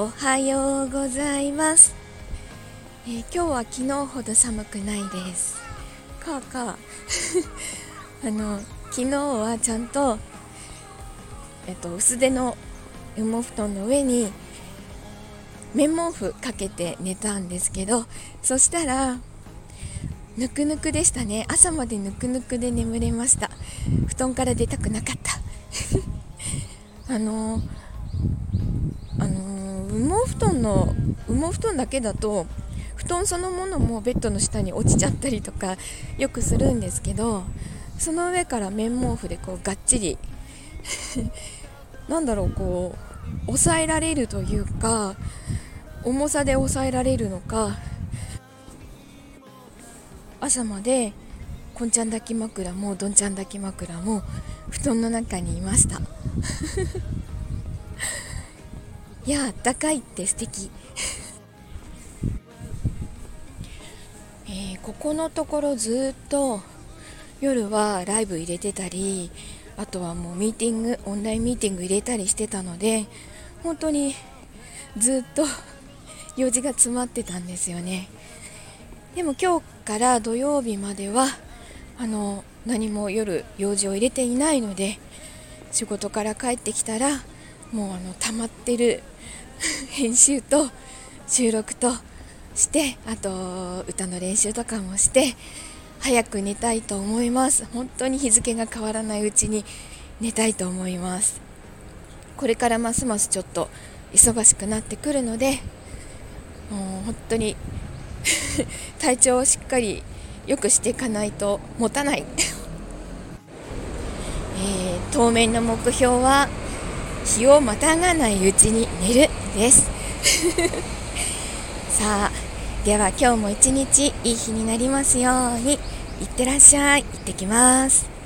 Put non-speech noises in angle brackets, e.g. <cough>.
おはようございます、えー今日は昨日ほど寒くないです。かあかあ <laughs> あの昨日はちゃんとえっと薄手の羽毛布団の上に綿毛布かけて寝たんですけどそしたらぬくぬくでしたね。朝までぬくぬくで眠れました。布団から出たくなかった。<laughs> あのあの羽毛布団の羽毛布団だけだと布団そのものもベッドの下に落ちちゃったりとかよくするんですけどその上から綿毛布でこうがっちり <laughs> なんだろうこう抑えられるというか重さで抑えられるのか朝までこんちゃん抱き枕もどんちゃん抱き枕も布団の中にいました。いやあったかいって素敵。<laughs> えーここのところずっと夜はライブ入れてたりあとはもうミーティングオンラインミーティング入れたりしてたので本当にずっと <laughs> 用事が詰まってたんですよね。でも今日から土曜日まではあの何も夜用事を入れていないので仕事から帰ってきたらもうあの溜まってる <laughs> 編集と収録としてあと歌の練習とかもして早く寝たいと思います。本当に日付が変わらないうちに寝たいと思います。これからますますちょっと忙しくなってくるのでもう本当に <laughs> 体調をしっかり良くしていかないと持たない、えー当面の目標は日をまたがないうちに寝るです。<laughs> さあでは今日も一日いい日になりますようにいってらっしゃい。行ってきます。